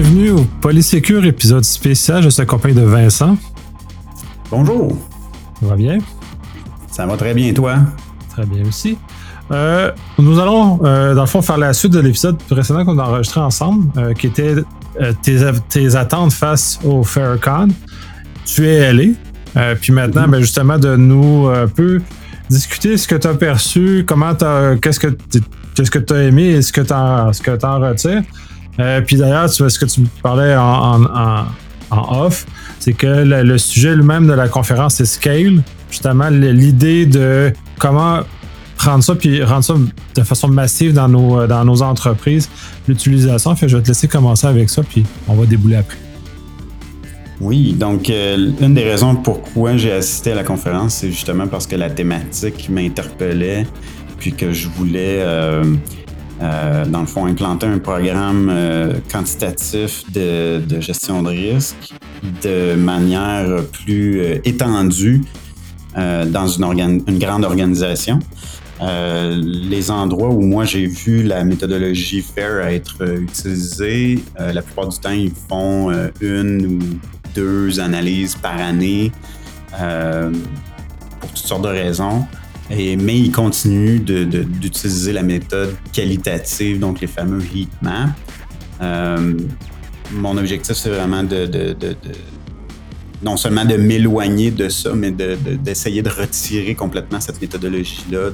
bienvenue au Polysécure épisode spécial. Je suis accompagné de Vincent. Bonjour. Ça va bien? Ça va très bien, toi? Très bien aussi. Euh, nous allons, euh, dans le fond, faire la suite de l'épisode précédent qu'on a enregistré ensemble, euh, qui était tes, attentes face au FairCon. Tu es allé. puis maintenant, ben, justement, de nous un peu discuter ce que tu as perçu, comment qu'est-ce que qu'est-ce que tu as aimé et ce que tu en, en retires. Euh, puis d'ailleurs, ce que tu parlais en, en, en off, c'est que le, sujet lui-même de la conférence, c'est Scale. Justement, l'idée de comment prendre ça puis rendre ça de façon massive dans nos, dans nos entreprises, l'utilisation. Fait je vais te laisser commencer avec ça, puis on va débouler après. Oui, donc euh, une des raisons pourquoi j'ai assisté à la conférence, c'est justement parce que la thématique m'interpellait, puis que je voulais euh, euh, dans le fond, implanter un programme euh, quantitatif de, gestion de risque de manière plus euh, étendue dans une, une, grande organisation. les endroits où moi j'ai vu la méthodologie FAIR être utilisée, la plupart du temps, ils font une ou deux analyses par année pour toutes sortes de raisons mais il continue d'utiliser la méthode qualitative, donc les fameux heat. Euh, mon objectif, c'est vraiment de, non seulement de m'éloigner de ça, mais d'essayer de, retirer complètement cette méthodologie-là.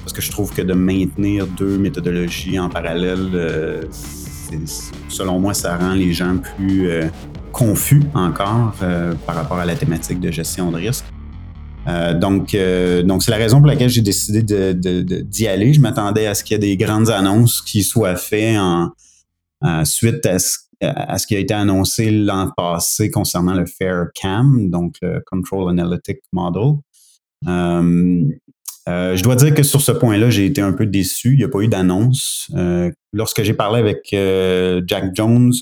Parce que je trouve que de maintenir deux méthodologies en parallèle, euh, selon moi, ça rend les gens plus euh, confus encore par rapport à la thématique de gestion de risque. Euh, donc, euh, donc c'est la raison pour laquelle j'ai décidé d'y aller. Je m'attendais à ce qu'il y ait des grandes annonces qui soient faites en, suite à ce, qui a été annoncé l'an passé concernant le Fair Cam, donc le Control Analytic Model. Euh, je dois dire que sur ce point-là, j'ai été un peu déçu. Il n'y a pas eu d'annonce. lorsque j'ai parlé avec Jack Jones,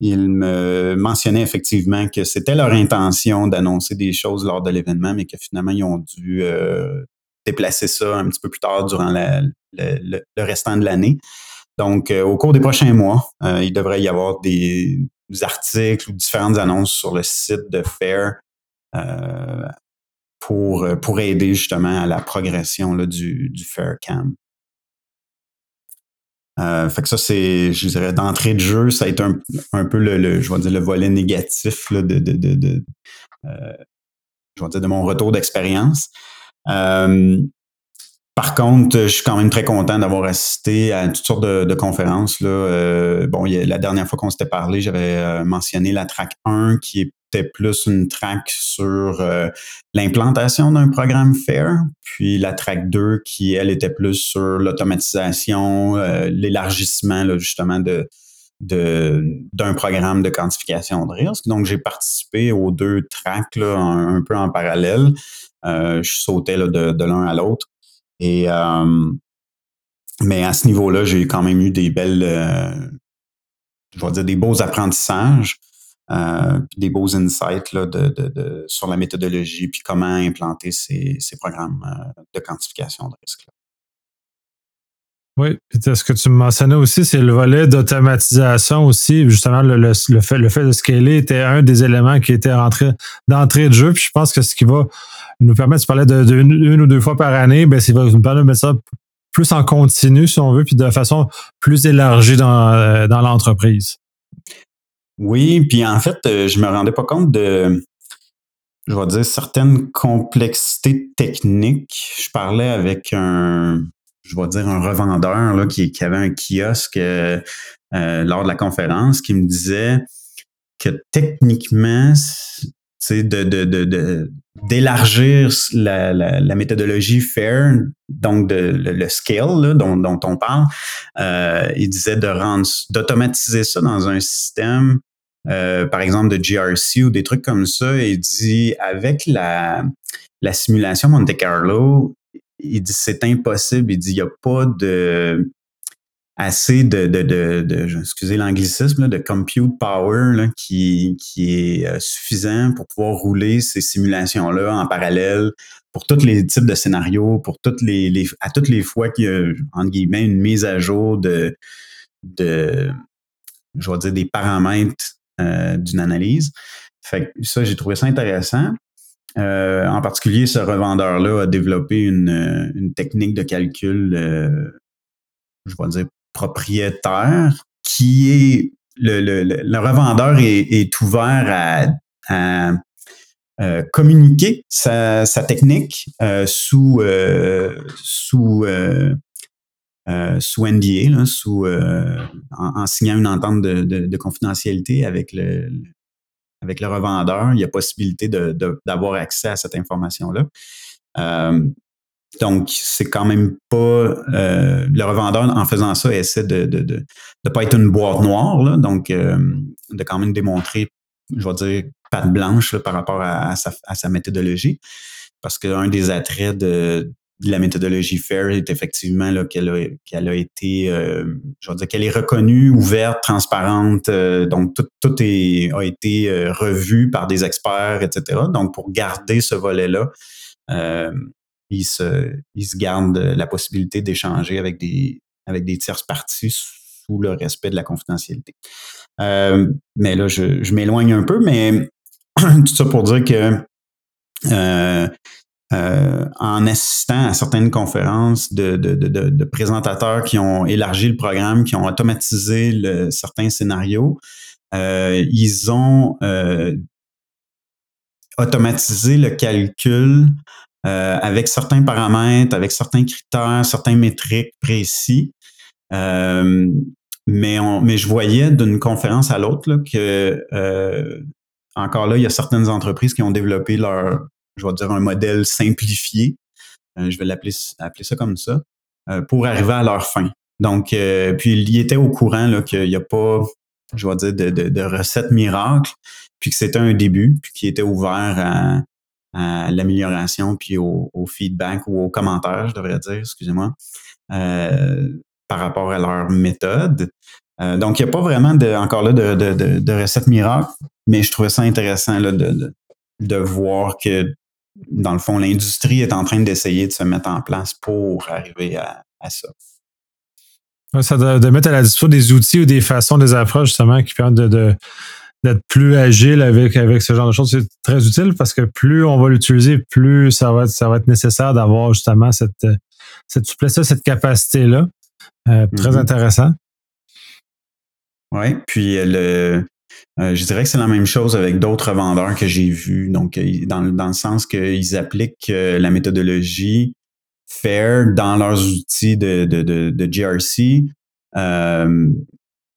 il me mentionnait effectivement que c'était leur intention d'annoncer des choses lors de l'événement, mais que finalement, ils ont dû euh, déplacer ça un petit peu plus tard durant le, restant de l'année. Donc, euh, au cours des prochains mois, euh, il devrait y avoir des, articles ou différentes annonces sur le site de FAIR pour, pour aider justement à la progression du, du FAIR-CAM. Euh, fait que ça, c'est, je dirais, d'entrée de jeu, ça a été un, un peu le, je vais dire, le volet négatif là, de, de, de, euh, je dire, de mon retour d'expérience. Euh, par contre, je suis quand même très content d'avoir assisté à toutes sortes de, conférences. Là. Bon, la dernière fois qu'on s'était parlé, j'avais mentionné la track 1 qui est plus une track sur euh, l'implantation d'un programme FAIR, puis la track 2 qui, elle, était plus sur l'automatisation, euh, l'élargissement justement de d'un programme de quantification de risque. Donc, j'ai participé aux deux tracks là, un, peu en parallèle. Euh, je sautais là, de, l'un à l'autre. Et mais à ce niveau-là, j'ai quand même eu des belles, je vais dire des beaux apprentissages. Euh, des beaux insights là, de, de, de, sur la méthodologie, puis comment implanter ces, ces programmes euh, de quantification de risque. Oui, puis ce que tu me mentionnais aussi, c'est le volet d'automatisation aussi. Justement, le, le, fait, le fait de scaler était un des éléments qui était rentré d'entrée de jeu. Puis je pense que ce qui va nous permettre, tu parlais de, de une, ou deux fois par année, ben, ça va nous permettre de mettre ça plus en continu, si on veut, puis de façon plus élargie dans, euh, dans l'entreprise. Oui, puis en fait, euh, je me rendais pas compte de, je vais dire, certaines complexités techniques. Je parlais avec un, je vais dire, un revendeur là, qui, avait un kiosque euh, euh, lors de la conférence qui me disait que techniquement, de, de, d'élargir la, la, méthodologie FAIR, donc de, le, scale dont, dont, on parle, euh, il disait de rendre, d'automatiser ça dans un système, euh, par exemple de GRC ou des trucs comme ça. Il dit avec la, la simulation Monte Carlo, il dit c'est impossible. Il dit il n'y a pas de assez de, de, de, de excusez l'anglicisme, de compute power là, qui, qui est euh, suffisant pour pouvoir rouler ces simulations-là en parallèle pour tous les types de scénarios, pour toutes les, les à toutes les fois qu'il y a, entre guillemets, une mise à jour de, de, je vais dire, des paramètres d'une analyse. Fait que ça, j'ai trouvé ça intéressant. en particulier, ce revendeur-là a développé une, une technique de calcul, je vais dire, propriétaire, qui est le, le, le revendeur est, ouvert à, euh, communiquer sa, technique euh, sous euh, sous sous NDA, sous en, signant une entente de, de, de, confidentialité avec le avec le revendeur, il y a possibilité d'avoir accès à cette information-là. Donc, c'est quand même pas euh, le revendeur en faisant ça essaie de de pas être une boîte noire, là, donc euh, de quand même démontrer, je vais dire, patte blanche là, par rapport à, sa, à, sa, méthodologie. Parce qu'un des attraits de, de, la méthodologie FAIR est effectivement qu'elle a, qu'elle a été, euh, je vais dire, qu'elle est reconnue, ouverte, transparente. Euh, donc, tout, tout est, a été euh, revu par des experts, etc. Donc, pour garder ce volet-là, euh, ils se, gardent la possibilité d'échanger avec des, avec des tierces parties sous le respect de la confidentialité. Euh, mais là, je, m'éloigne un peu, mais tout ça pour dire que euh, euh, en assistant à certaines conférences de, présentateurs qui ont élargi le programme, qui ont automatisé certains scénarios, euh, ils ont euh, automatisé le calcul euh, avec certains paramètres, avec certains critères, certains métriques précis. Euh, mais, on, mais je voyais d'une conférence à l'autre que euh, encore là, il y a certaines entreprises qui ont développé leur, je vais dire, un modèle simplifié. Euh, je vais l'appeler appeler ça comme ça, euh, pour arriver à leur fin. Donc, euh, puis il y était au courant qu'il n'y a pas, je vais dire, de, de, de recette miracle, puis que c'était un début, puis qui était ouvert à, à l'amélioration, puis au, feedback ou aux commentaires, je devrais dire, excusez-moi, euh, par rapport à leur méthode. Euh, donc, il n'y a pas vraiment de, encore là de, de, recette miracle, mais je trouvais ça intéressant là, de, de, voir que, dans le fond, l'industrie est en train d'essayer de se mettre en place pour arriver à, ça. Ça de, mettre à la disposition des outils ou des façons, des approches justement qui permettent de, d'être plus agile avec, avec ce genre de choses, c'est très utile parce que plus on va l'utiliser, plus ça va être, ça va être nécessaire d'avoir justement cette, cette souplesse cette capacité-là. Euh, très mm -hmm. intéressant. Oui, puis le, euh, je dirais que c'est la même chose avec d'autres vendeurs que j'ai vus. Donc, dans, dans le sens qu'ils appliquent euh, la méthodologie FAIR dans leurs outils de, de, de, de GRC. Euh,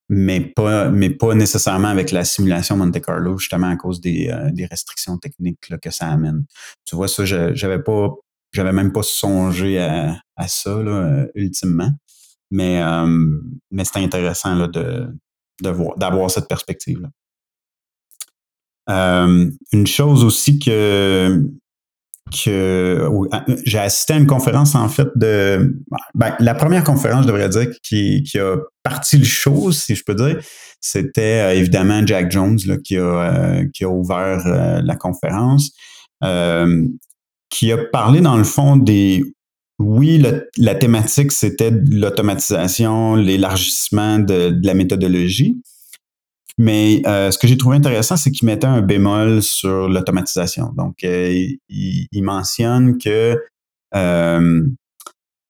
mais pas, mais pas nécessairement avec la simulation Monte Carlo, justement à cause des, euh, des restrictions techniques là, que ça amène. Tu vois, ça, j'avais pas, j'avais même pas songé à, à ça, là, euh, ultimement. Mais, euh, mais c'était intéressant là, de, de voir, d'avoir cette perspective-là. une chose aussi que, que j'ai assisté à une conférence en fait de ben, la première conférence je devrais dire qui, qui a parti le show si je peux dire c'était euh, évidemment Jack Jones là, qui a euh, qui a ouvert euh, la conférence euh, qui a parlé dans le fond des oui la thématique c'était l'automatisation l'élargissement de la méthodologie mais euh, ce que j'ai trouvé intéressant, c'est qu'il mettait un bémol sur l'automatisation. Donc, euh, il, il, mentionne que, euh,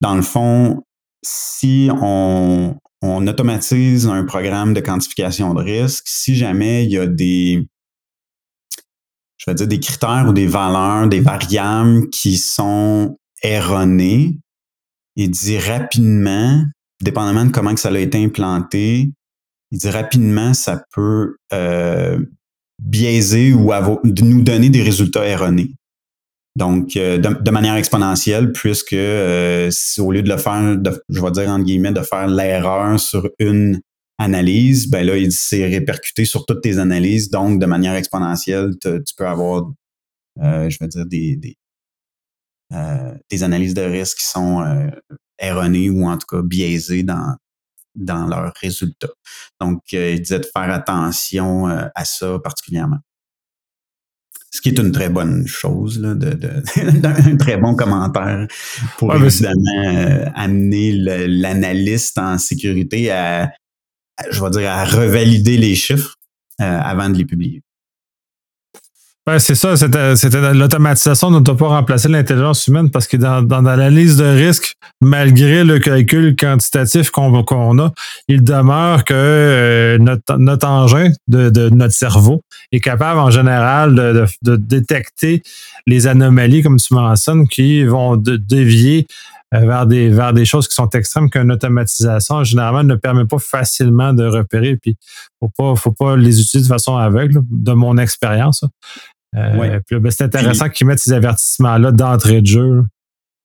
dans le fond, si on, on, automatise un programme de quantification de risque, si jamais il y a des, je vais dire, des critères ou des valeurs, des variables qui sont erronées, il dit rapidement, dépendamment de comment que ça a été implanté, il dit rapidement, ça peut euh, biaiser ou nous donner des résultats erronés. Donc, euh, de, manière exponentielle, puisque euh, si au lieu de le faire, de, je vais dire entre guillemets, de faire l'erreur sur une analyse, ben là, il c'est répercuté sur toutes tes analyses. Donc, de manière exponentielle, tu peux avoir, euh, je vais dire, des, des, euh, des analyses de risque qui sont euh, erronées ou en tout cas biaisées dans, dans leurs résultats. Donc, euh, il disait de faire attention euh, à ça particulièrement. Ce qui est une très bonne chose, là, de, de un très bon commentaire pour ouais, évidemment euh, amener l'analyste en sécurité à, je vais dire, à revalider les chiffres avant de les publier. Ouais, c'est ça, c'était l'automatisation ne doit pas remplacer l'intelligence humaine parce que dans, dans, l'analyse de risque, malgré le calcul quantitatif qu'on a, il demeure que euh, notre, notre, engin de, de, notre cerveau est capable en général de, de, détecter les anomalies, comme tu mentionnes, qui vont dévier euh, vers des, vers des choses qui sont extrêmes qu'une automatisation, généralement, ne permet pas facilement de repérer. Puis, faut pas, faut pas les utiliser de façon aveugle, de mon expérience. Euh, ben, c'est intéressant qu'ils mettent ces avertissements-là d'entrée de jeu.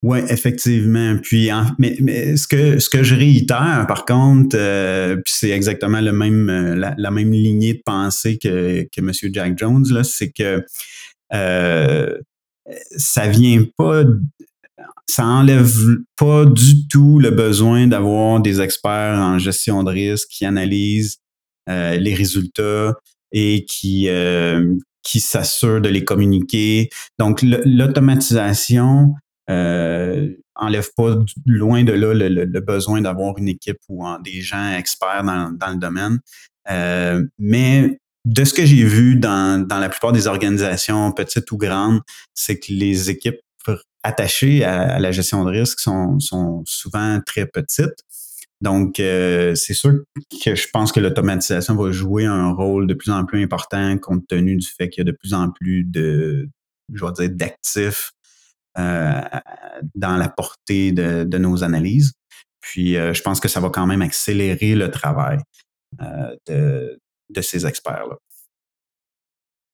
Oui, effectivement. Puis, mais, ce que ce que je réitère, par contre, euh, puis c'est exactement le même euh, la, même lignée de pensée que que M. Jack Jones là, c'est que euh, ça vient pas, ça enlève pas du tout le besoin d'avoir des experts en gestion de risque qui analysent les résultats et qui qui s'assure de les communiquer. Donc, l'automatisation euh, enlève pas loin de là le, besoin d'avoir une équipe ou des gens experts dans, le domaine. Euh, mais de ce que j'ai vu dans, la plupart des organisations, petites ou grandes, c'est que les équipes attachées à, la gestion de risque sont souvent très petites. Donc, euh, c'est sûr que je pense que l'automatisation va jouer un rôle de plus en plus important compte tenu du fait qu'il y a de plus en plus de, je vais dire, d'actifs euh, dans la portée de, nos analyses. Puis, euh, je pense que ça va quand même accélérer le travail de, ces experts-là.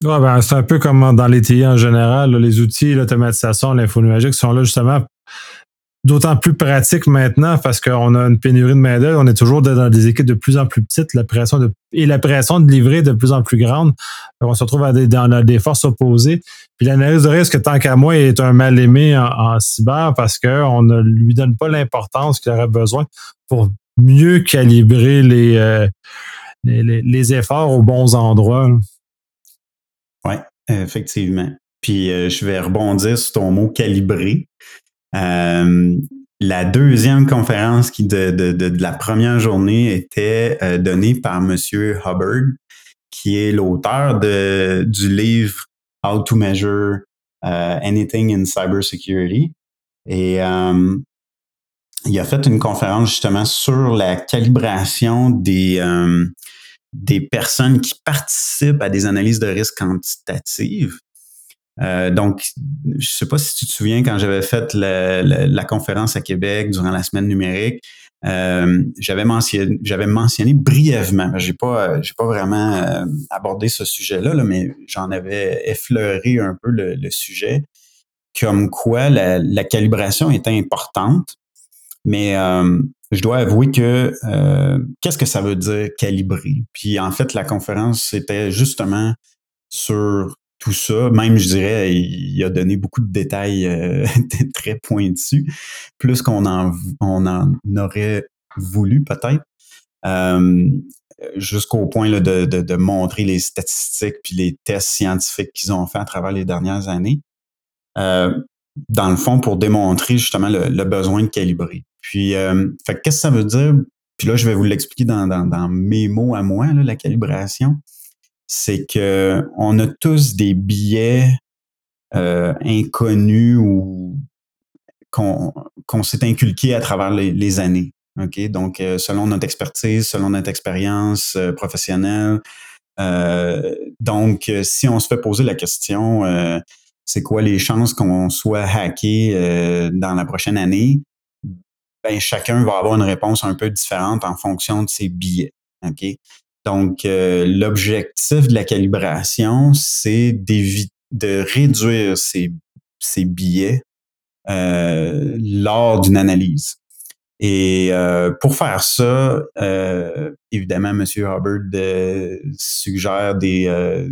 Ben, c'est un peu comme dans les TI en général, les outils, l'automatisation, l'info numérique sont là justement d'autant plus pratique maintenant parce qu'on a une pénurie de main-d'œuvre. On est toujours dans des équipes de plus en plus petites, et la pression de livrer de plus en plus grande. On se retrouve dans des forces opposées. Puis l'analyse de risque, tant qu'à moi, est un mal aimé en, cyber parce qu'on ne lui donne pas l'importance qu'il aurait besoin pour mieux calibrer les, euh, efforts aux bons endroits. Oui, effectivement. Puis euh, je vais rebondir sur ton mot calibrer. Euh, la deuxième conférence de, la première journée était euh, donnée par Monsieur Hubbard, qui est l'auteur du livre How to Measure uh, Anything in Cybersecurity. Et il a fait une conférence justement sur la calibration des, des personnes qui participent à des analyses de risque quantitatives. Euh, donc, je sais pas si tu te souviens quand j'avais fait la, conférence à Québec durant la semaine numérique, euh, j'avais mentionné, brièvement, j'ai pas, j'ai pas vraiment euh, abordé ce sujet-là, là, mais j'en avais effleuré un peu le, sujet, comme quoi la, la, calibration était importante, mais je dois avouer que qu'est-ce que ça veut dire calibrer? Puis en fait, la conférence c'était justement sur tout ça. Même, je dirais, il a donné beaucoup de détails euh, très pointus, plus qu'on en, on en aurait voulu peut-être. Euh, jusqu'au point là, de, de, de, montrer les statistiques puis les tests scientifiques qu'ils ont fait à travers les dernières années. Euh, dans le fond, pour démontrer justement le, le besoin de calibrer. Puis, euh, qu'est-ce que ça veut dire? Puis là, je vais vous l'expliquer dans, dans, dans, mes mots à moi, là, la calibration c'est que on a tous des biais euh, inconnus ou qu'on s'est inculqué à travers les, années. Donc euh, selon notre expertise, selon notre expérience euh, professionnelle. donc, si on se fait poser la question, c'est quoi les chances qu'on soit hacké dans la prochaine année? Ben, chacun va avoir une réponse un peu différente en fonction de ses billets. Donc, euh, l'objectif de la calibration, c'est de réduire ces, billets euh, lors d'une analyse. Et euh, pour faire ça, évidemment, M. Hubbard suggère des,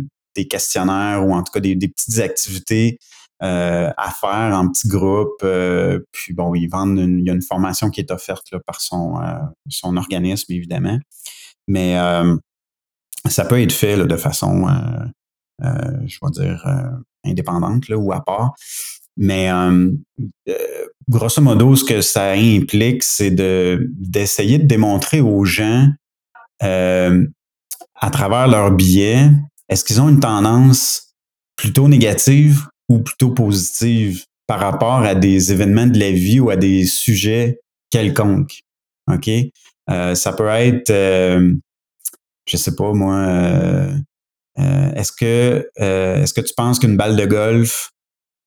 questionnaires ou en tout cas des, petites activités à faire en petits groupes. puis bon, vendent il y a une formation qui est offerte par son, son organisme, évidemment. Mais ça peut être fait de façon, euh, euh, je vais dire, euh, indépendante là, ou à part. Mais grosso modo, ce que ça implique, c'est de d'essayer de démontrer aux gens à travers leurs billets, est-ce qu'ils ont une tendance plutôt négative ou plutôt positive par rapport à des événements de la vie ou à des sujets quelconques? OK? Euh, ça peut être, euh, je sais pas moi, euh, euh est-ce que euh, est-ce que tu penses qu'une balle de golf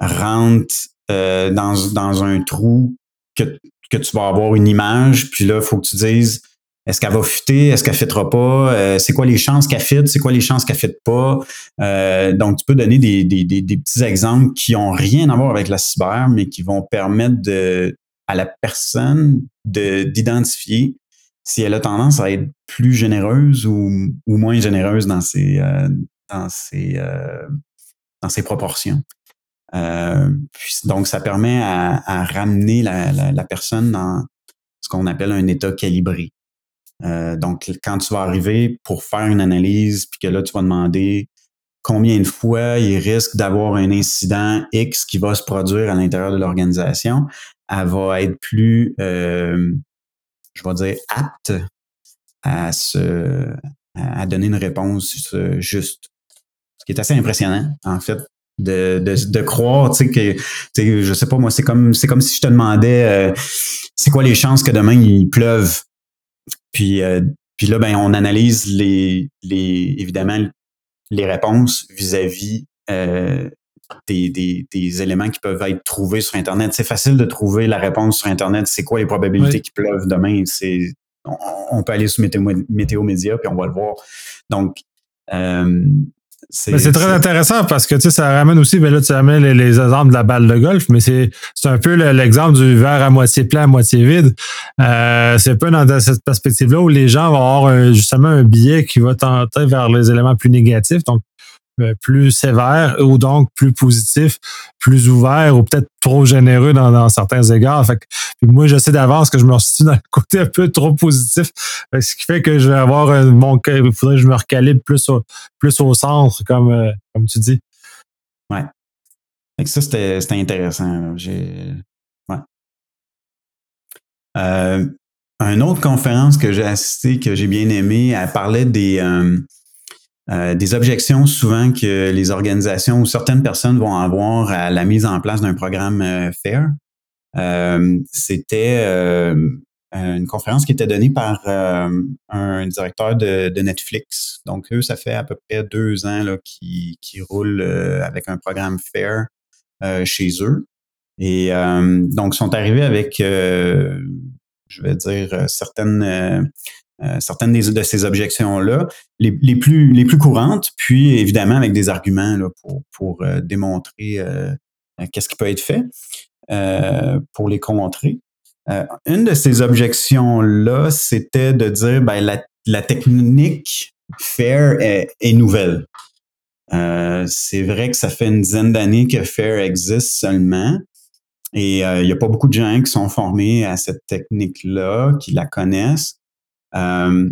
rentre dans, dans un trou que, que tu vas avoir une image, puis là, il faut que tu dises est-ce qu'elle va fuiter? Est-ce qu'elle ne pas? Euh, c'est quoi les chances qu'elle fitte? C'est quoi les chances qu'elle ne pas? Euh, donc, tu peux donner des, des, des, petits exemples qui ont rien à voir avec la cyber, mais qui vont permettre de, à la personne d'identifier si elle a tendance à être plus généreuse ou, ou moins généreuse dans ses, euh, dans euh, dans proportions. Euh, donc, ça permet à, ramener la, la, personne dans ce qu'on appelle un état calibré. Donc, quand tu vas arriver pour faire une analyse, puis que là, tu vas demander combien de fois il risque d'avoir un incident X qui va se produire à l'intérieur de l'organisation, elle va être plus, je vais dire, apte à se, à donner une réponse juste. Ce qui est assez impressionnant, en fait, de, de, de croire, tu sais, que, tu sais, je sais pas, moi, c'est comme, c'est comme si je te demandais, euh, c'est quoi les chances que demain il pleuve? Puis, euh, puis là, ben, on analyse les, les évidemment les réponses vis-à-vis euh, des, des, des, éléments qui peuvent être trouvés sur Internet. C'est facile de trouver la réponse sur Internet. C'est quoi les probabilités qu'il pleuve demain? C'est on, peut aller sur Météo, Météo Média puis on va le voir. Donc, euh, c'est très intéressant parce que tu sais, ça ramène aussi, ben là, tu ramènes les, exemples de la balle de golf, mais c'est un peu l'exemple du verre à moitié plein, à moitié vide. Euh, c'est un peu dans cette perspective-là où les gens vont avoir justement un billet qui va tenter vers les éléments plus négatifs. Donc, plus sévère ou donc plus positif, plus ouvert ou peut-être trop généreux dans, certains égards. Fait que, moi, je sais d'avance que je me situe dans le côté un peu trop positif, ce qui fait que je vais avoir mon il faudrait que je me recalibre plus au, plus au centre, comme, euh, comme tu dis. Ouais. Fait ça, c'était intéressant. J'ai. Ouais. Euh, une autre conférence que j'ai assistée, que j'ai bien aimée, elle parlait des, euh, des objections souvent que les organisations ou certaines personnes vont avoir à la mise en place d'un programme euh, FAIR. Euh, c'était une conférence qui était donnée par un directeur de, Netflix. Donc, eux, ça fait à peu près deux ans qu'ils qui roulent avec un programme FAIR chez eux. Et donc, sont arrivés avec, je vais dire, certaines euh, certaines de ces objections-là, les, plus, courantes, puis évidemment avec des arguments pour, euh, démontrer euh, qu'est-ce qui peut être fait pour les contrer. une de ces objections-là, c'était de dire ben, la, technique FAIR est nouvelle. c'est vrai que ça fait une dizaine d'années que FAIR existe seulement. Et il n'y a pas beaucoup de gens qui sont formés à cette technique-là, qui la connaissent. Euh,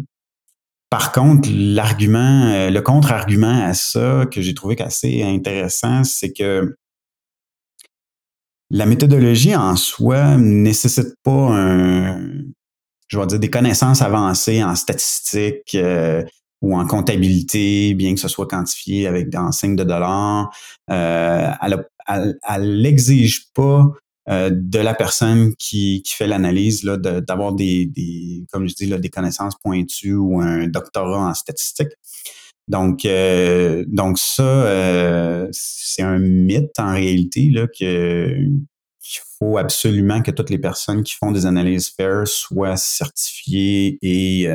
par contre, l'argument, euh, le contre-argument à ça que j'ai trouvé assez intéressant, c'est que la méthodologie en soi ne nécessite pas un, je vais dire, des connaissances avancées en statistique euh, ou en comptabilité, bien que ce soit quantifié avec des enseignes de dollars. Elle n'exige pas euh, de la personne qui, qui fait l'analyse, d'avoir des, des, comme je dis, là, des connaissances pointues ou un doctorat en statistique. Donc, euh, donc ça, euh, c'est un mythe en réalité là, que, qu'il faut absolument que toutes les personnes qui font des analyses FAIR soient certifiées et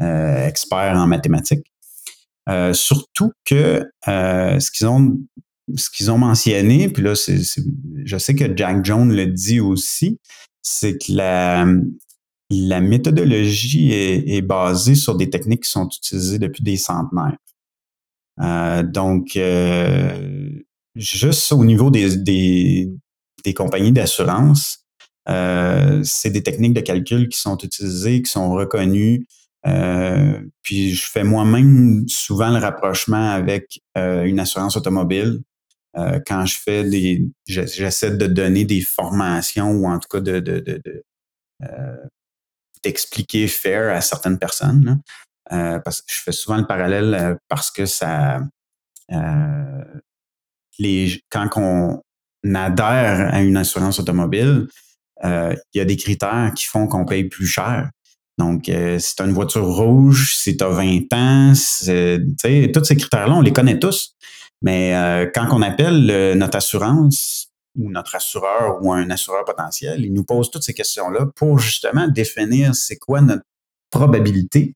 experts en mathématiques. surtout que ce qu'ils ont ce qu'ils ont mentionné, puis là, je sais que Jack Jones le dit aussi, c'est que la, méthodologie est, basée sur des techniques qui sont utilisées depuis des centenaires. Euh, donc, euh, juste au niveau des compagnies d'assurance, euh, c'est des techniques de calcul qui sont utilisées, qui sont reconnues. puis je fais moi-même souvent le rapprochement avec une assurance automobile euh, quand je fais des, j'essaie de donner des formations ou en tout cas de, euh, d'expliquer faire à certaines personnes. parce que je fais souvent le parallèle parce que ça, les, quand on adhère à une assurance automobile, il y a des critères qui font qu'on paye plus cher. Donc, euh, si tu as une voiture rouge, si tu as 20 ans, tous ces critères-là, on les connaît tous. Mais euh, quand on appelle notre assurance ou notre assureur ou un assureur potentiel, il nous pose toutes ces questions-là pour justement définir c'est quoi notre probabilité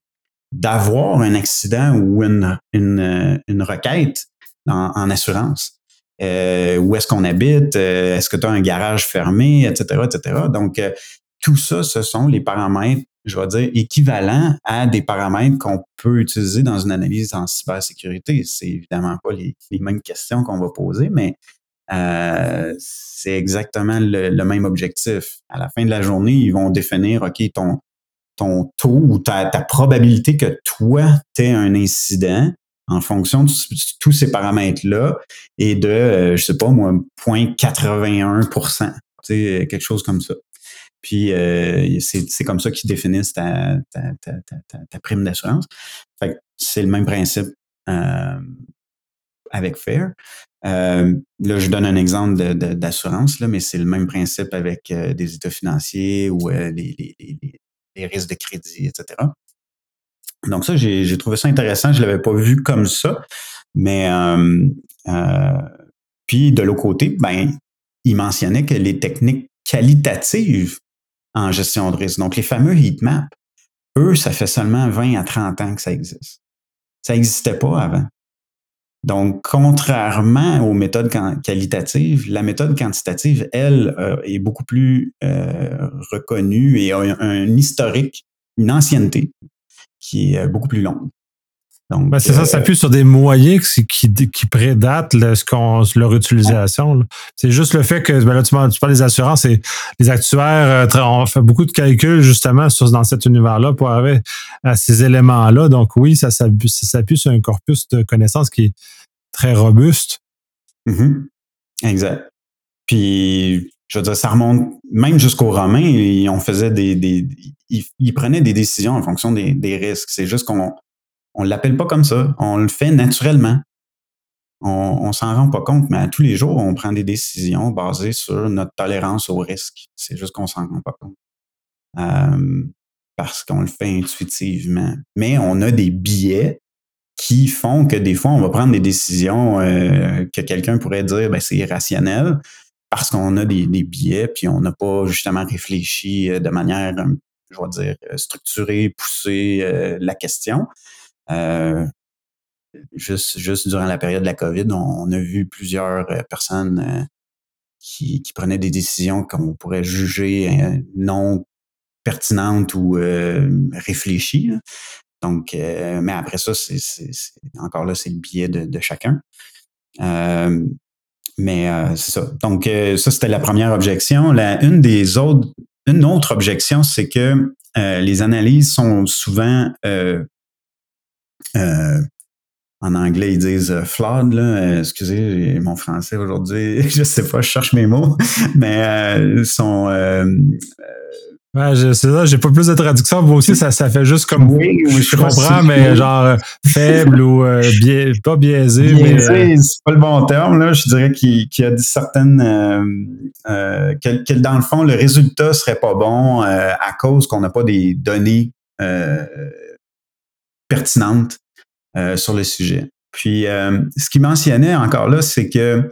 d'avoir un accident ou une, une, une requête en, assurance. Euh, où est-ce qu'on habite? est-ce que tu as un garage fermé, etc., etc. Donc, tout ça, ce sont les paramètres je vais dire, équivalent à des paramètres qu'on peut utiliser dans une analyse en cybersécurité. C'est évidemment pas les, mêmes questions qu'on va poser, mais euh, c'est exactement le, même objectif. À la fin de la journée, ils vont définir, OK, ton, ton taux ou ta, probabilité que toi, tu aies un incident en fonction de tous ces paramètres-là et de, je sais pas moi, 0.81% quelque chose comme ça. Puis euh, c'est comme ça qu'ils définissent ta, prime d'assurance. Fait c'est le même principe euh, avec Fair. Euh, là, je donne un exemple d'assurance, mais c'est le même principe avec des états financiers ou les, risques de crédit, etc. Donc ça, j'ai trouvé ça intéressant. Je l'avais pas vu comme ça, mais puis de l'autre côté, ben, il mentionnait que les techniques qualitatives en gestion de risque. Donc, les fameux heat maps, eux, ça fait seulement 20 à 30 ans que ça existe. Ça n'existait pas avant. Donc, contrairement aux méthodes qualitatives, la méthode quantitative, elle, euh, est beaucoup plus euh, reconnue et a un, historique, une ancienneté qui est euh, beaucoup plus longue. Ben, c'est ça, ça s'appuie sur des moyens qui, qui, prédatent leur utilisation. C'est juste le fait que, ben là, tu, parles, des assurances et les actuaires euh, ont fait beaucoup de calculs justement sur, dans cet univers-là pour arriver à ces éléments-là. Donc oui, ça s'appuie sur un corpus de connaissances qui est très robuste. Mm-hmm. Exact. Puis, je veux dire, ça remonte même jusqu'aux Romains, on faisait des, ils, prenaient des décisions en fonction des, des risques. C'est juste qu'on on l'appelle pas comme ça. On le fait naturellement. On, on s'en rend pas compte, mais à tous les jours, on prend des décisions basées sur notre tolérance au risque. C'est juste qu'on s'en rend pas compte. Euh, parce qu'on le fait intuitivement. Mais on a des biais qui font que des fois, on va prendre des décisions euh, que quelqu'un pourrait dire ben, c'est irrationnel parce qu'on a des, des biais, puis on n'a pas justement réfléchi euh, de manière, je vais dire, structurée, poussée la question. Euh, juste, juste durant la période de la COVID, on, a vu plusieurs euh, personnes euh, qui, prenaient des décisions qu'on pourrait juger non pertinentes ou réfléchies. Donc, mais après ça, c'est, encore là, c'est le biais de, chacun. mais c'est ça. Donc, ça, c'était la première objection. Une des autres, une autre objection, c'est que les analyses sont souvent euh, en anglais, ils disent euh, flawed, là. Euh, excusez, mon français aujourd'hui, je sais pas, je cherche mes mots, mais ils sont. Ouais, c'est ça, j'ai pas plus de traduction. Moi aussi, ça, ça fait juste comme. Oui, je, comprends, mais genre faible ou pas biaisé. Biaisé, c'est pas le bon terme, là. Je dirais qu'il y a certaines. que, que, dans le fond, le résultat serait pas bon à cause qu'on n'a pas des données pertinentes euh, sur le sujet. Puis, euh, ce qu'il mentionnait encore là, c'est que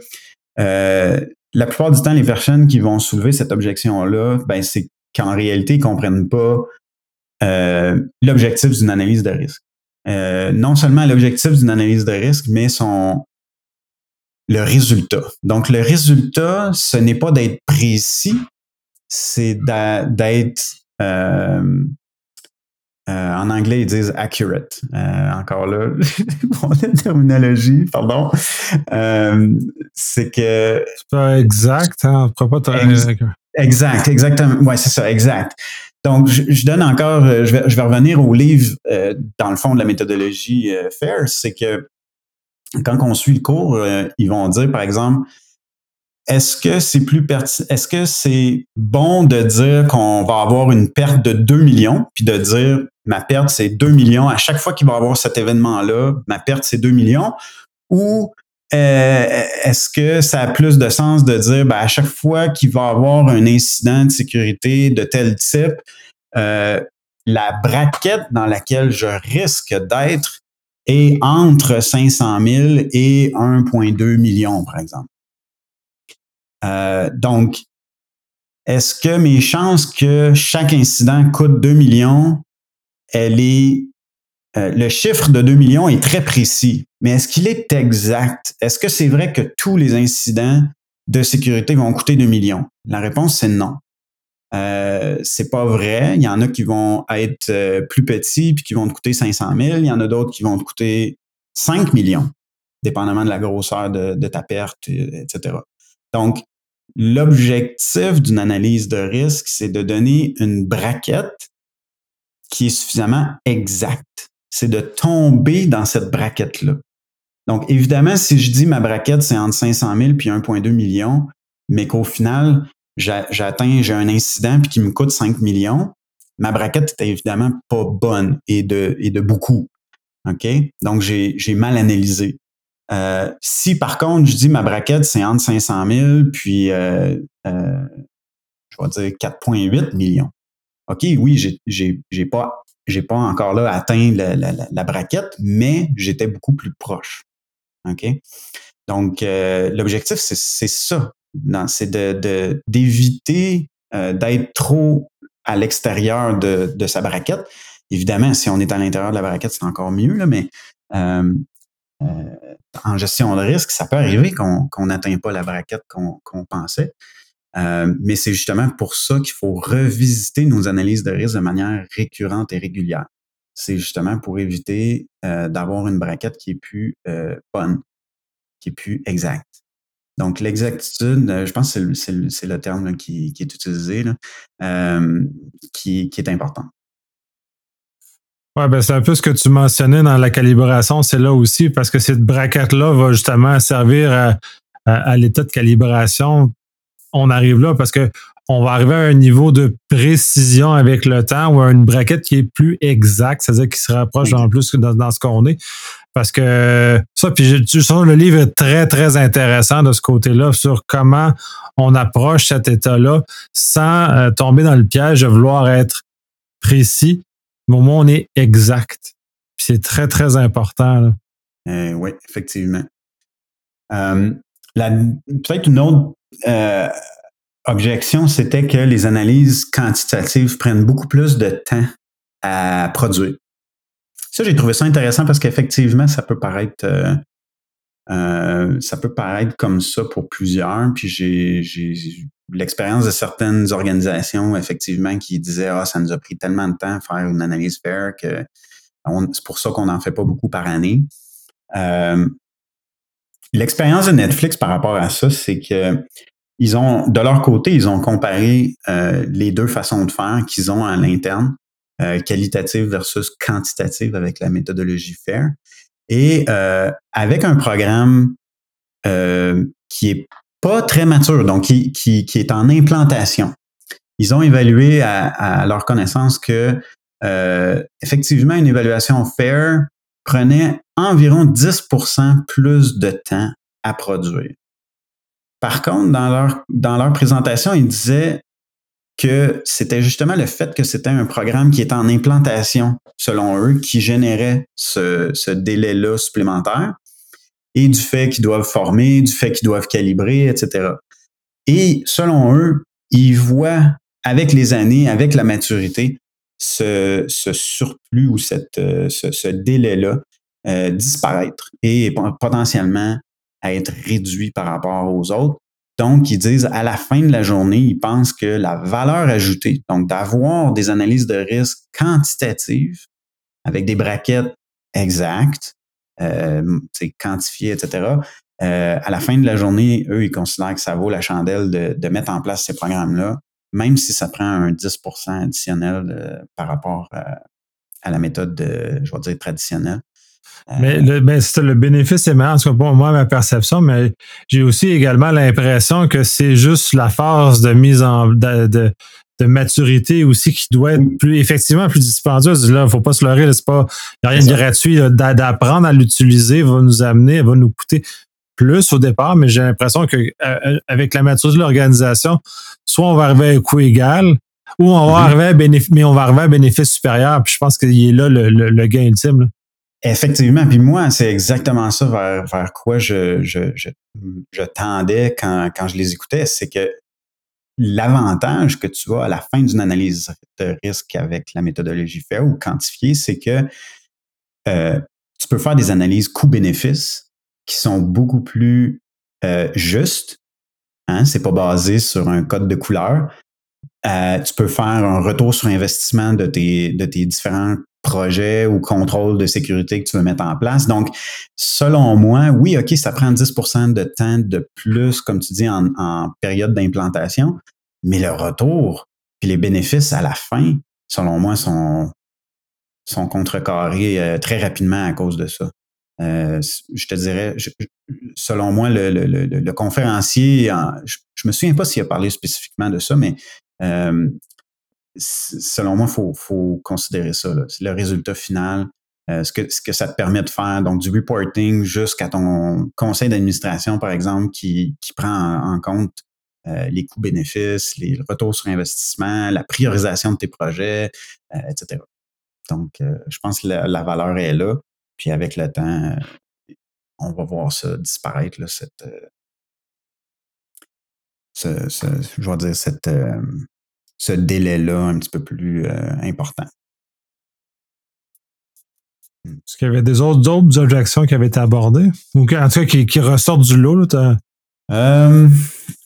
euh, la plupart du temps, les personnes qui vont soulever cette objection-là, ben, c'est qu'en réalité, ils ne comprennent pas l'objectif d'une analyse de risque. non seulement l'objectif d'une analyse de risque, mais son le résultat. Donc, le résultat, ce n'est pas d'être précis, c'est d'être euh, en anglais, ils disent accurate. Euh, encore là, la terminologie, pardon. Euh, c'est que. C'est pas exact, hein? On pas Exact, exactement. Oui, c'est ça, exact. Donc, je, donne encore, je vais, je vais, revenir au livre, dans le fond de la méthodologie FAIR, c'est que quand on suit le cours, ils vont dire, par exemple, est-ce que c'est plus est-ce que c'est bon de dire qu'on va avoir une perte de 2 millions, puis de dire ma perte c'est 2 millions à chaque fois qu'il va y avoir cet événement-là, ma perte c'est 2 millions, ou euh, est-ce que ça a plus de sens de dire ben, à chaque fois qu'il va y avoir un incident de sécurité de tel type, euh, la braquette dans laquelle je risque d'être est entre 500 000 et 1,2 million, par exemple? Euh, donc, est-ce que mes chances que chaque incident coûte 2 millions, elle est euh, le chiffre de 2 millions est très précis, mais est-ce qu'il est exact? Est-ce que c'est vrai que tous les incidents de sécurité vont coûter 2 millions? La réponse, c'est non. Euh, c'est pas vrai. Il y en a qui vont être euh, plus petits puis qui vont te coûter 500 000. Il y en a d'autres qui vont te coûter 5 millions, dépendamment de la grosseur de, de ta perte, etc. Donc, l'objectif d'une analyse de risque, c'est de donner une braquette qui est suffisamment exacte. C'est de tomber dans cette braquette-là. Donc, évidemment, si je dis ma braquette, c'est entre 500 000 puis 1,2 million, mais qu'au final, j'atteins, j'ai un incident puis qui me coûte 5 millions, ma braquette est évidemment pas bonne et de, beaucoup. OK? Donc, j'ai mal analysé. Euh, si par contre, je dis ma braquette, c'est entre 500 000 puis, euh, euh, je vais dire 4,8 millions. OK, oui, j'ai pas, pas encore là atteint la, la braquette, mais j'étais beaucoup plus proche. OK? Donc, l'objectif, c'est ça c'est de, d'éviter euh, d'être trop à l'extérieur de, de, sa braquette. Évidemment, si on est à l'intérieur de la braquette, c'est encore mieux, là, mais en gestion de risque, ça peut arriver qu'on n'atteint pas la braquette qu'on pensait. mais c'est justement pour ça qu'il faut revisiter nos analyses de risque de manière récurrente et régulière. C'est justement pour éviter d'avoir une braquette qui est plus bonne, qui est plus exacte. Donc, l'exactitude, euh, je pense que c'est le, terme qui, est utilisé, euh, qui, est important. Oui, ben c'est un peu ce que tu mentionnais dans la calibration, c'est là aussi, parce que cette braquette-là va justement servir à, l'état de calibration. On arrive là parce que on va arriver à un niveau de précision avec le temps ou à une braquette qui est plus exacte, c'est-à-dire qui se rapproche en plus dans, dans ce qu'on est. Parce que ça, puis tu sens le livre est très, très intéressant de ce côté-là sur comment on approche cet état-là sans euh, tomber dans le piège de vouloir être précis, moins on est exact. c'est très, très important. Euh, oui, effectivement. Euh, peut-être une autre objection, c'était que les analyses quantitatives prennent beaucoup plus de temps à produire. Ça, j'ai trouvé ça intéressant parce qu'effectivement, ça peut paraître euh, euh, ça peut paraître comme ça pour plusieurs. Puis j'ai l'expérience de certaines organisations, effectivement, qui disaient Ah, ça nous a pris tellement de temps à faire une analyse fair que c'est pour ça qu'on n'en fait pas beaucoup par année. Euh, l'expérience de Netflix par rapport à ça, c'est que ils ont, de leur côté, ils ont comparé les deux façons de faire qu'ils ont à l'interne. Euh, qualitative versus quantitative avec la méthodologie FAIR. Et euh, avec un programme euh, qui est pas très mature, donc qui, qui, qui, est en implantation. Ils ont évalué à, à leur connaissance que euh, effectivement une évaluation FAIR prenait environ 10% plus de temps à produire. Par contre, dans leur, dans leur présentation, ils disaient que c'était justement le fait que c'était un programme qui était en implantation, selon eux, qui générait ce, délai-là supplémentaire, et du fait qu'ils doivent former, du fait qu'ils doivent calibrer, etc. Et selon eux, ils voient avec les années, avec la maturité, ce, surplus ou cette, ce, délai-là euh, disparaître et potentiellement être réduit par rapport aux autres. Donc, ils disent à la fin de la journée, ils pensent que la valeur ajoutée, donc d'avoir des analyses de risque quantitatives avec des braquettes exactes, euh, quantifiées, etc., euh, à la fin de la journée, eux, ils considèrent que ça vaut la chandelle de, mettre en place ces programmes-là, même si ça prend un 10% additionnel euh, par rapport à, la méthode, de, je vais dire, traditionnelle. Mais le, ben, le bénéfice est meilleur, en tout cas pour moi, ma perception, mais j'ai aussi également l'impression que c'est juste la phase de mise en de, de, maturité aussi qui doit être plus effectivement plus dispendieuse. Là, faut pas se leurrer, c'est pas y a rien de gratuit. D'apprendre à l'utiliser va nous amener, va nous coûter plus au départ, mais j'ai l'impression que euh, avec la maturité de l'organisation, soit on va arriver à un coût égal, ou on va arriver à bénéfice, mais on va arriver à bénéfice supérieur. Puis je pense qu'il est là le, gain ultime. Effectivement. Puis moi, c'est exactement ça vers, vers quoi je, je, je, tendais quand, quand je les écoutais. C'est que l'avantage que tu as à la fin d'une analyse de risque avec la méthodologie FAIR ou quantifiée, c'est que euh, tu peux faire des analyses coût-bénéfice qui sont beaucoup plus euh, justes. Hein? C'est pas basé sur un code de couleur. Euh, tu peux faire un retour sur investissement de tes, de tes différents projets ou contrôles de sécurité que tu veux mettre en place. Donc, selon moi, oui, OK, ça prend 10% de temps de plus, comme tu dis, en, période d'implantation, mais le retour puis les bénéfices à la fin, selon moi, sont, sont contrecarrés euh, très rapidement à cause de ça. Euh, je te dirais, selon moi, le, conférencier, je, je, me souviens pas s'il a parlé spécifiquement de ça, mais euh, selon moi, il faut, considérer ça. C'est le résultat final, euh, ce, que, ce que ça te permet de faire. Donc, du reporting jusqu'à ton conseil d'administration, par exemple, qui, prend en, compte euh, les coûts-bénéfices, les retours sur investissement, la priorisation de tes projets, etc. Donc, je pense que la, valeur est là. Puis avec le temps, on va voir ça disparaître, là, cette, je vais dire, cette, ce délai-là un petit peu plus euh, important. Est-ce qu'il y avait des autres, objections qui avaient été abordées? Ou en tout cas qui, ressortent du lot? Euh,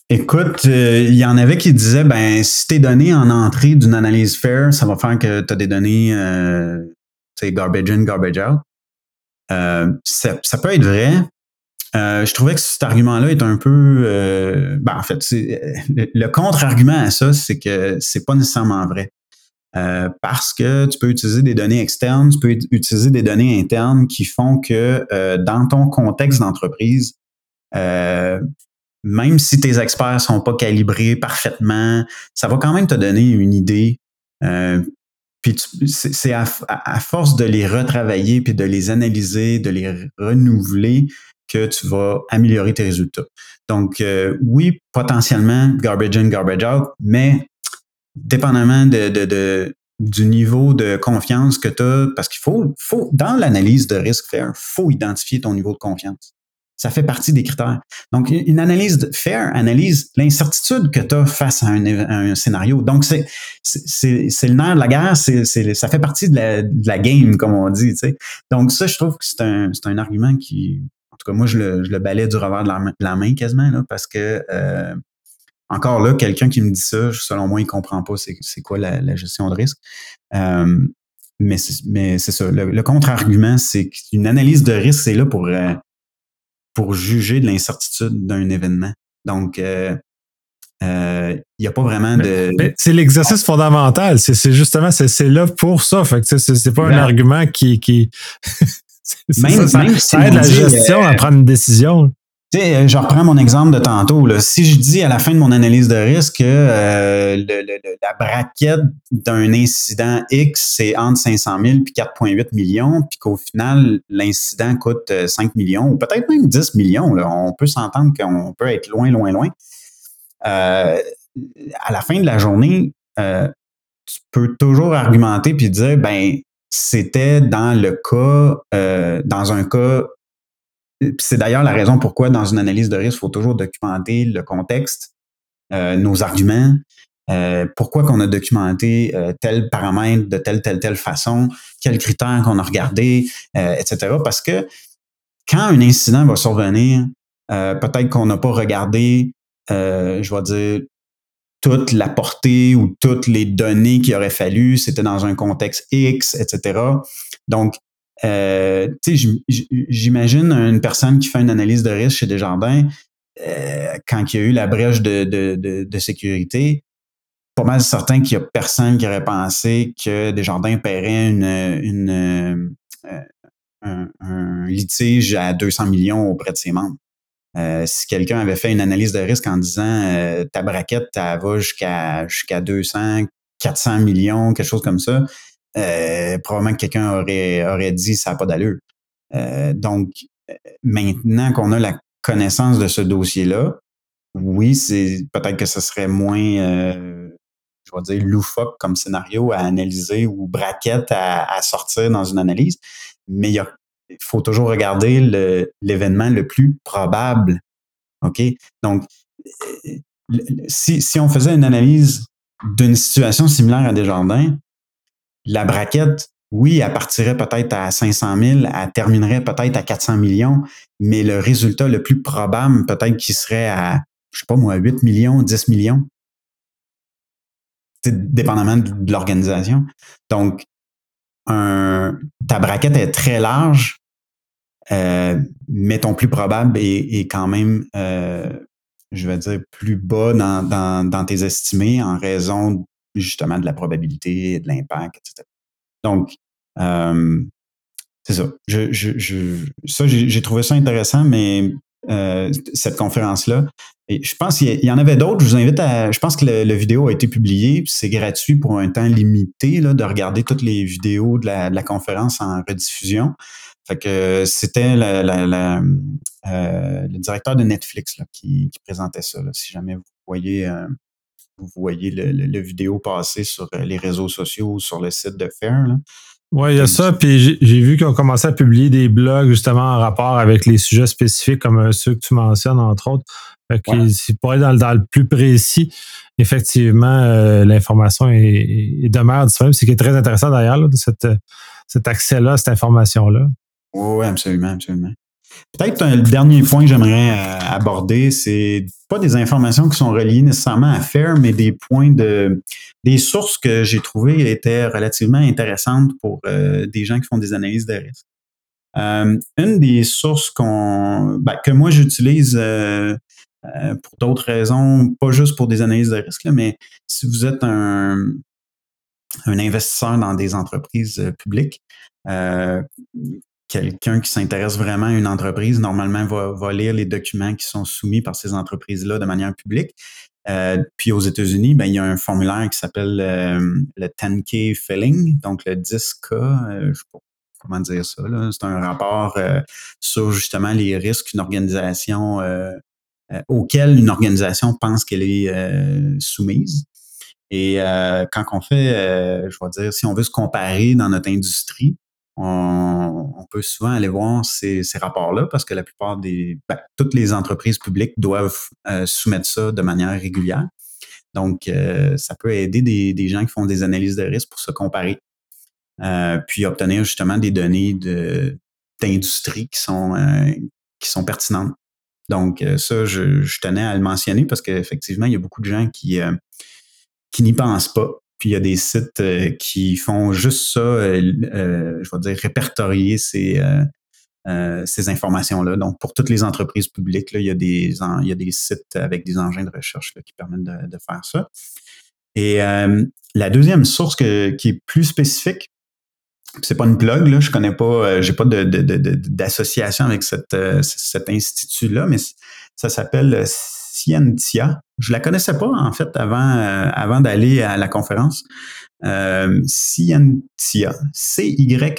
écoute, euh, il y en avait qui disaient ben si tes données en entrée d'une analyse fair, ça va faire que tu as des données garbage in, garbage out. ça, peut être vrai, euh, je trouvais que cet argument-là est un peu. Euh, ben, en fait, le, contre-argument à ça, c'est que c'est pas nécessairement vrai. Euh, parce que tu peux utiliser des données externes, tu peux utiliser des données internes qui font que dans ton contexte d'entreprise, même si tes experts sont pas calibrés parfaitement, ça va quand même te donner une idée. puis c'est à, force de les retravailler puis de les analyser, de les renouveler que tu vas améliorer tes résultats. Donc, euh, oui, potentiellement garbage in, garbage out, mais dépendamment du niveau de confiance que tu as, parce qu'il faut, dans l'analyse de risque fair, faut identifier ton niveau de confiance. Ça fait partie des critères. Donc, une analyse de fair analyse l'incertitude que tu as face à un, scénario. Donc, c'est, le nerf de la guerre, ça fait partie de la, game, comme on dit. Donc, ça, je trouve que c'est un, un argument qui, tout cas, moi, je le, je le balais du revers de la, main, quasiment, là, parce que euh, encore là, quelqu'un qui me dit ça, selon moi, il comprend pas c'est quoi la, gestion de risque. Euh, mais c'est ça. Le, contre-argument, c'est qu'une analyse de risque, c'est là pour, euh, pour juger de l'incertitude d'un événement. Donc, il n'y a pas vraiment de. C'est l'exercice fondamental. C'est justement, c'est là pour ça. Fait que c'est pas un argument qui. qui... Même, ça, aide la gestion à euh, prendre une décision. Euh, je reprends mon exemple de tantôt. Là. Si je dis à la fin de mon analyse de risque que euh, la braquette d'un incident X, c'est entre 500 000 et 4,8 millions, puis qu'au final, l'incident coûte 5 millions ou peut-être même 10 millions, là. on peut s'entendre qu'on peut être loin, loin, loin. à la fin de la journée, tu peux toujours argumenter puis dire, ben, c'était dans le cas, euh, dans un cas, c'est d'ailleurs la raison pourquoi dans une analyse de risque, il faut toujours documenter le contexte, euh, nos arguments, euh, pourquoi qu'on a documenté tel paramètre de telle, telle, telle façon, quels critères qu'on a regardés, etc. Parce que quand un incident va survenir, peut-être qu'on n'a pas regardé, je vais dire, toute la portée ou toutes les données qu'il aurait fallu, c'était dans un contexte X, etc. Donc, euh, j'imagine une personne qui fait une analyse de risque chez Desjardins, euh, quand il y a eu la brèche de, sécurité, pas mal certain qu'il y a personne qui aurait pensé que Desjardins paierait euh, litige à 200 millions auprès de ses membres. Si quelqu'un avait fait une analyse de risque en disant ta braquette, va jusqu'à jusqu'à 200, 400 millions, quelque chose comme ça, probablement que quelqu'un aurait, dit ça n'a pas d'allure. donc, maintenant qu'on a la connaissance de ce dossier-là, oui, c'est peut-être que ce serait moins, euh, je vais dire, loufoque comme scénario à analyser ou braquette à, sortir dans une analyse, mais il, faut toujours regarder l'événement le, plus probable. OK? Donc, euh, si, si on faisait une analyse d'une situation similaire à Desjardins, la braquette oui, elle partirait peut-être à 500 000, elle terminerait peut-être à 400 millions, mais le résultat le plus probable, peut-être qu'il serait à, je sais pas moi, 8 millions, 10 millions. C'est dépendamment de l'organisation. Donc, un, ta braquette est très large, euh, mais ton plus probable est, quand même, euh, je vais dire, plus bas dans, dans, dans tes estimés en raison justement de la probabilité, de l'impact, etc. Donc, euh, c'est ça. Je, je, ça, j'ai trouvé ça intéressant, mais euh, cette conférence-là. Je pense qu'il y, en avait d'autres. Je vous invite à. Je pense que le, vidéo a été publié. C'est gratuit pour un temps limité là, de regarder toutes les vidéos de la, conférence en rediffusion. Fait que c'était euh, le directeur de Netflix là, qui, présentait ça. si jamais vous voyez, vous voyez le, vidéo passer sur les réseaux sociaux ou sur le site de Fair. Oui, il y a ça. Puis j'ai vu qu'ils ont commencé à publier des blogs justement en rapport avec les sujets spécifiques comme ceux que tu mentionnes, entre autres. Fait que pour être dans, le plus précis, effectivement, euh, l'information est, demeure disponible. C'est qui est très intéressant d'ailleurs, cet accès-là, cette information-là. Oui, absolument, absolument. Peut-être un dernier point que j'aimerais euh, aborder, c'est pas des informations qui sont reliées nécessairement à faire, mais des points de des sources que j'ai trouvées étaient relativement intéressantes pour euh, des gens qui font des analyses de risque. Euh, une des sources ben, que moi j'utilise pour d'autres raisons, pas juste pour des analyses de risque, mais si vous êtes un investisseur dans des entreprises publiques, quelqu'un qui s'intéresse vraiment à une entreprise, normalement, va, lire les documents qui sont soumis par ces entreprises-là de manière publique. Euh, puis aux États-Unis, ben, il y a un formulaire qui s'appelle euh, le 10K Filling, donc le 10K, euh, je sais pas comment dire ça. C'est un rapport sur justement les risques qu'une organisation auquel une organisation pense qu'elle est soumise. Et quand on fait, je vais dire, si on veut se comparer dans notre industrie, on, peut souvent aller voir ces, rapports-là parce que la plupart des, ben, toutes les entreprises publiques doivent euh, soumettre ça de manière régulière. Donc, euh, ça peut aider des, gens qui font des analyses de risque pour se comparer, euh, puis obtenir justement des données d'industrie qui sont qui sont pertinentes. Donc, ça, je, je, tenais à le mentionner parce qu'effectivement, il y a beaucoup de gens qui qui n'y pensent pas. Puis il y a des sites euh, qui font juste ça, euh, euh, je vais dire, répertorier ces, ces informations-là. Donc, pour toutes les entreprises publiques, il, y a des, il y a des sites avec des engins de recherche qui permettent de, faire ça. Et la deuxième source qui est plus spécifique, c'est pas une plug, là, je connais pas, j'ai pas d'association avec cet institut-là, mais ça s'appelle Scientia. Je la connaissais pas, en fait, avant, euh, avant d'aller à la conférence. Euh, Scientia. C-Y-E-N-T-I-A.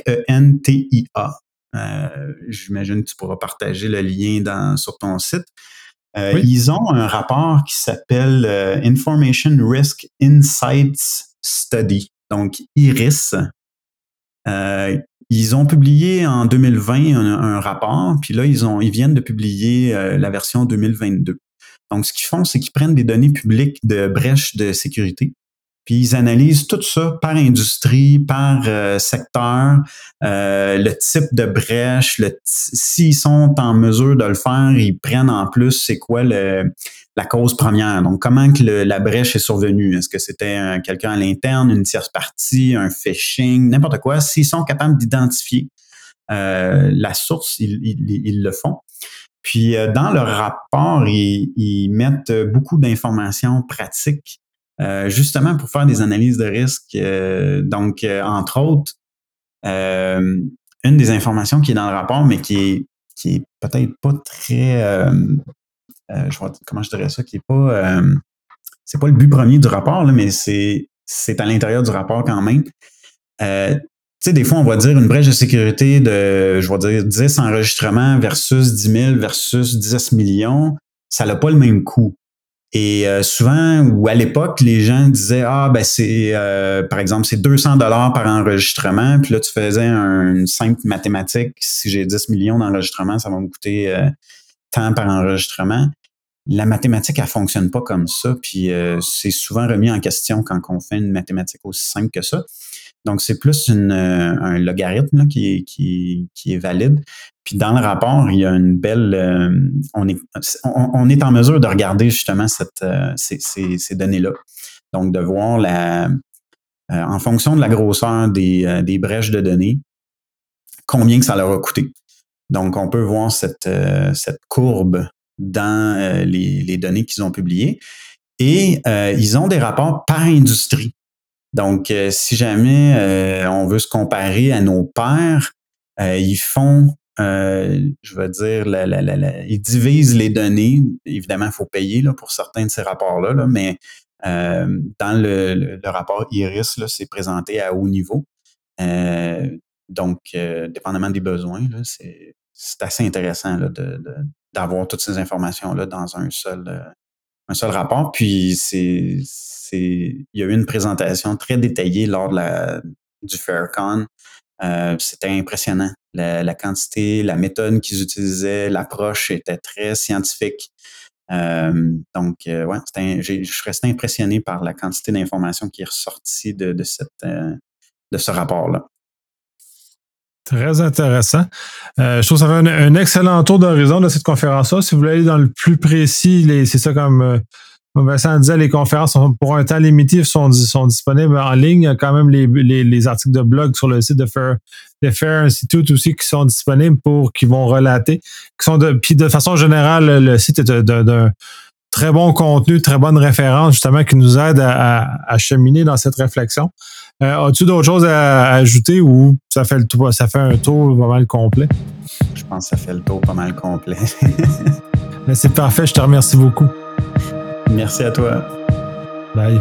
Euh, j'imagine que tu pourras partager le lien dans, sur ton site. Ils ont un rapport qui s'appelle Information Risk Insights Study, donc IRIS. Ils ont publié en 2020 un, rapport, puis là, ils, ont, ils viennent de publier la version 2022. Donc, ce qu'ils font, c'est qu'ils prennent des données publiques de brèches de sécurité, puis ils analysent tout ça par industrie, par euh, secteur, euh, le type de brèche, s'ils sont en mesure de le faire, ils prennent en plus c'est quoi le, la cause première. Donc, comment que la brèche est survenue? Est-ce que c'était quelqu'un à l'interne, une tierce partie, un phishing, n'importe quoi? S'ils sont capables d'identifier euh, la source, ils, le font. Puis euh, dans leur rapport, ils, mettent beaucoup d'informations pratiques euh, justement pour faire des analyses de risque. Euh, donc, entre autres, une des informations qui est dans le rapport, mais qui est, qui est peut-être pas très. Euh, euh, je vois, comment je dirais ça, qui est pas. c'est pas le but premier du rapport, là, mais c'est, c'est à l'intérieur du rapport quand même. tu sais, des fois, on va dire une brèche de sécurité de, je vais dire, 10 enregistrements versus 10 000 versus 10 millions. Ça n'a pas le même coût. Et euh, souvent, ou à l'époque, les gens disaient ah ben c'est euh, par exemple c'est 200 dollars par enregistrement, puis là tu faisais un, simple mathématique. Si j'ai 10 millions d'enregistrements, ça va me coûter euh, tant par enregistrement. La mathématique, elle fonctionne pas comme ça, puis c'est souvent remis en question quand on fait une mathématique aussi simple que ça. Donc, c'est plus une, un logarithme qui, qui, qui, est valide. Puis dans le rapport, il y a une belle. Euh, on, est, on, est en mesure de regarder justement cette, euh, ces, ces, données-là. Donc, de voir la, euh, en fonction de la grosseur des, des, brèches de données, combien que ça leur a coûté. Donc, on peut voir cette, cette courbe dans les, les, données qu'ils ont publiées. Et ils ont des rapports par industrie. Donc, si jamais on veut se comparer à nos pairs, ils font euh, je veux dire, ils divisent les données. Évidemment, il faut payer là, pour certains de ces rapports-là, là, mais euh, dans le, le, rapport IRIS, c'est présenté à haut niveau. Euh, donc, euh, dépendamment des besoins, c'est assez intéressant d'avoir toutes ces informations-là dans un seul, euh, un seul rapport. Puis, c'est, il y a eu une présentation très détaillée lors de la, du FairCon euh, c'était impressionnant. La, quantité, la méthode qu'ils utilisaient, l'approche était très scientifique. Euh, donc, euh, ouais, je suis resté impressionné par la quantité d'informations qui est ressortie de, de, cette, de ce rapport-là. Très intéressant. je trouve que ça fait un, excellent tour d'horizon de cette conférence-là. Si vous voulez aller dans le plus précis, c'est ça comme Vincent disait, les conférences sont, pour un temps limité sont, sont disponibles en ligne. Il y a quand même les, les, articles de blog sur le site de Fair, de Fair Institute aussi qui sont disponibles pour, qui vont relater. Qui sont de, puis de façon générale, le site est d'un très bon contenu, très bonne référence, justement, qui nous aide à, à, cheminer dans cette réflexion. Euh, as-tu d'autres choses à, ajouter ou ça fait, le, ça fait un tour pas mal complet? Je pense que ça fait le tour pas mal complet. C'est parfait, je te remercie beaucoup. Merci à toi. Bye.